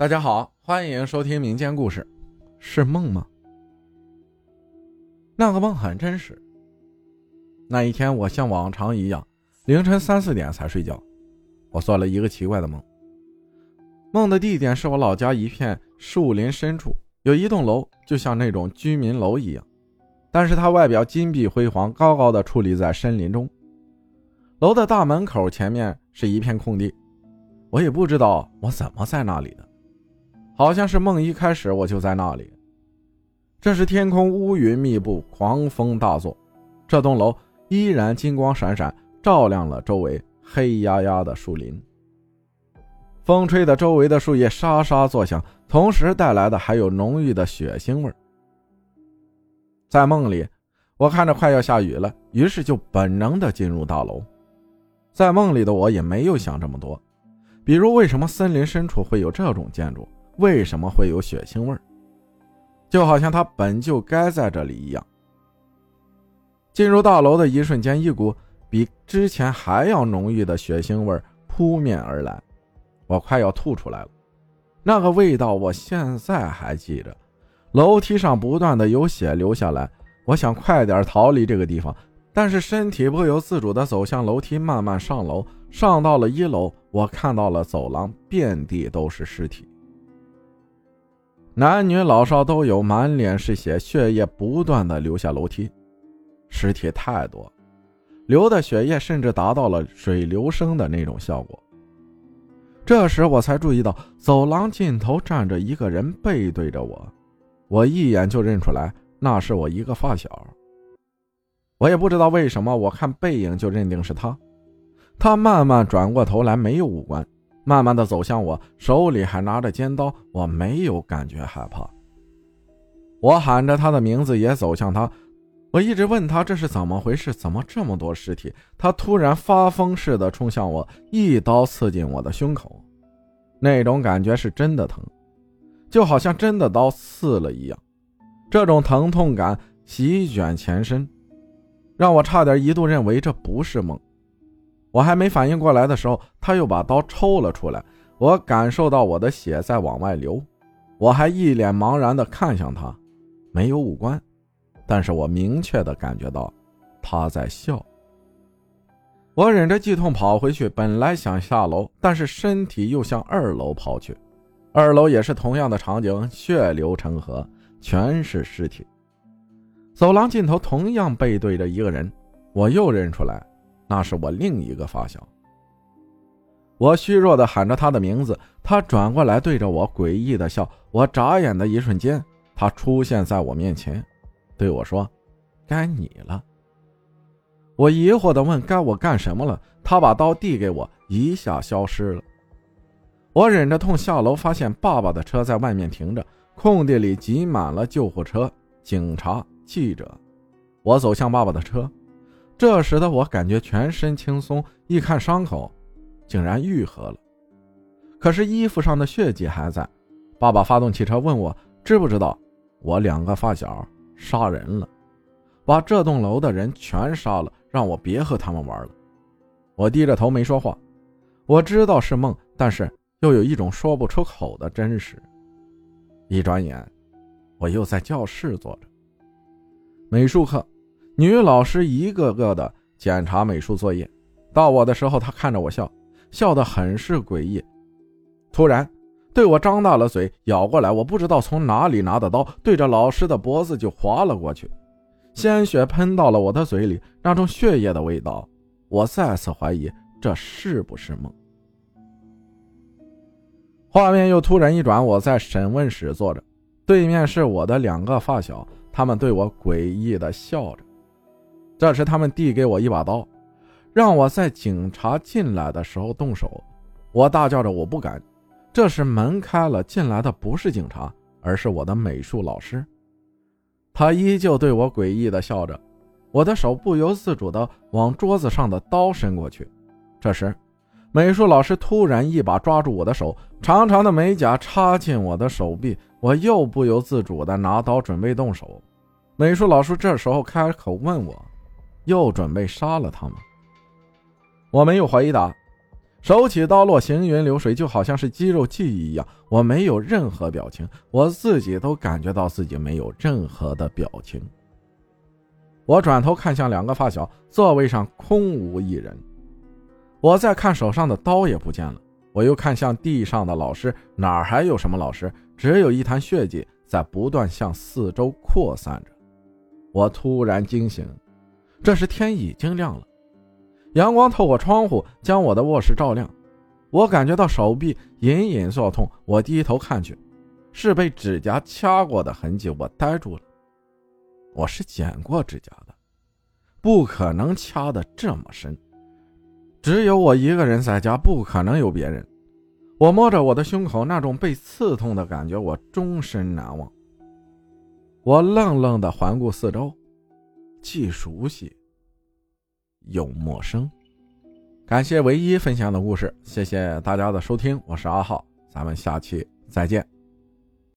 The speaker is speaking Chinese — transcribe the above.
大家好，欢迎收听民间故事。是梦吗？那个梦很真实。那一天，我像往常一样，凌晨三四点才睡觉。我做了一个奇怪的梦。梦的地点是我老家一片树林深处，有一栋楼，就像那种居民楼一样，但是它外表金碧辉煌，高高的矗立在森林中。楼的大门口前面是一片空地，我也不知道我怎么在那里的，好像是梦一开始我就在那里。这时天空乌云密布，狂风大作，这栋楼依然金光闪闪，照亮了周围黑压压的树林。风吹的周围的树叶沙沙作响，同时带来的还有浓郁的血腥味在梦里，我看着快要下雨了，于是就本能的进入大楼。在梦里的我也没有想这么多，比如为什么森林深处会有这种建筑，为什么会有血腥味就好像他本就该在这里一样。进入大楼的一瞬间，一股比之前还要浓郁的血腥味扑面而来。我快要吐出来了，那个味道我现在还记着。楼梯上不断的有血流下来，我想快点逃离这个地方，但是身体不由自主的走向楼梯，慢慢上楼。上到了一楼，我看到了走廊遍地都是尸体，男女老少都有，满脸是血，血液不断的流下楼梯，尸体太多，流的血液甚至达到了水流声的那种效果。这时我才注意到，走廊尽头站着一个人，背对着我。我一眼就认出来，那是我一个发小。我也不知道为什么，我看背影就认定是他。他慢慢转过头来，没有五官，慢慢的走向我，手里还拿着尖刀。我没有感觉害怕。我喊着他的名字，也走向他。我一直问他这是怎么回事，怎么这么多尸体？他突然发疯似的冲向我，一刀刺进我的胸口，那种感觉是真的疼，就好像真的刀刺了一样。这种疼痛感席卷全身，让我差点一度认为这不是梦。我还没反应过来的时候，他又把刀抽了出来，我感受到我的血在往外流，我还一脸茫然的看向他，没有五官。但是我明确的感觉到，他在笑。我忍着剧痛跑回去，本来想下楼，但是身体又向二楼跑去。二楼也是同样的场景，血流成河，全是尸体。走廊尽头同样背对着一个人，我又认出来，那是我另一个发小。我虚弱的喊着他的名字，他转过来对着我诡异的笑。我眨眼的一瞬间，他出现在我面前。对我说：“该你了。”我疑惑的问：“该我干什么了？”他把刀递给我，一下消失了。我忍着痛下楼，发现爸爸的车在外面停着，空地里挤满了救护车、警察、记者。我走向爸爸的车，这时的我感觉全身轻松，一看伤口，竟然愈合了，可是衣服上的血迹还在。爸爸发动汽车，问我知不知道我两个发小。杀人了，把这栋楼的人全杀了，让我别和他们玩了。我低着头没说话。我知道是梦，但是又有一种说不出口的真实。一转眼，我又在教室坐着。美术课，女老师一个个的检查美术作业。到我的时候，她看着我笑，笑得很是诡异。突然。对我张大了嘴，咬过来。我不知道从哪里拿的刀，对着老师的脖子就划了过去，鲜血喷到了我的嘴里，那种血液的味道，我再次怀疑这是不是梦。画面又突然一转，我在审问室坐着，对面是我的两个发小，他们对我诡异的笑着。这时，他们递给我一把刀，让我在警察进来的时候动手。我大叫着：“我不敢！”这时门开了，进来的不是警察，而是我的美术老师。他依旧对我诡异的笑着，我的手不由自主的往桌子上的刀伸过去。这时，美术老师突然一把抓住我的手，长长的美甲插进我的手臂，我又不由自主的拿刀准备动手。美术老师这时候开口问我：“又准备杀了他吗？”我没有回答。手起刀落，行云流水，就好像是肌肉记忆一样。我没有任何表情，我自己都感觉到自己没有任何的表情。我转头看向两个发小，座位上空无一人。我再看手上的刀也不见了。我又看向地上的老师，哪儿还有什么老师？只有一滩血迹在不断向四周扩散着。我突然惊醒，这时天已经亮了。阳光透过窗户将我的卧室照亮，我感觉到手臂隐隐作痛。我低头看去，是被指甲掐过的痕迹。我呆住了。我是剪过指甲的，不可能掐的这么深。只有我一个人在家，不可能有别人。我摸着我的胸口，那种被刺痛的感觉，我终身难忘。我愣愣地环顾四周，既熟悉。又陌生。感谢唯一分享的故事，谢谢大家的收听，我是阿浩，咱们下期再见。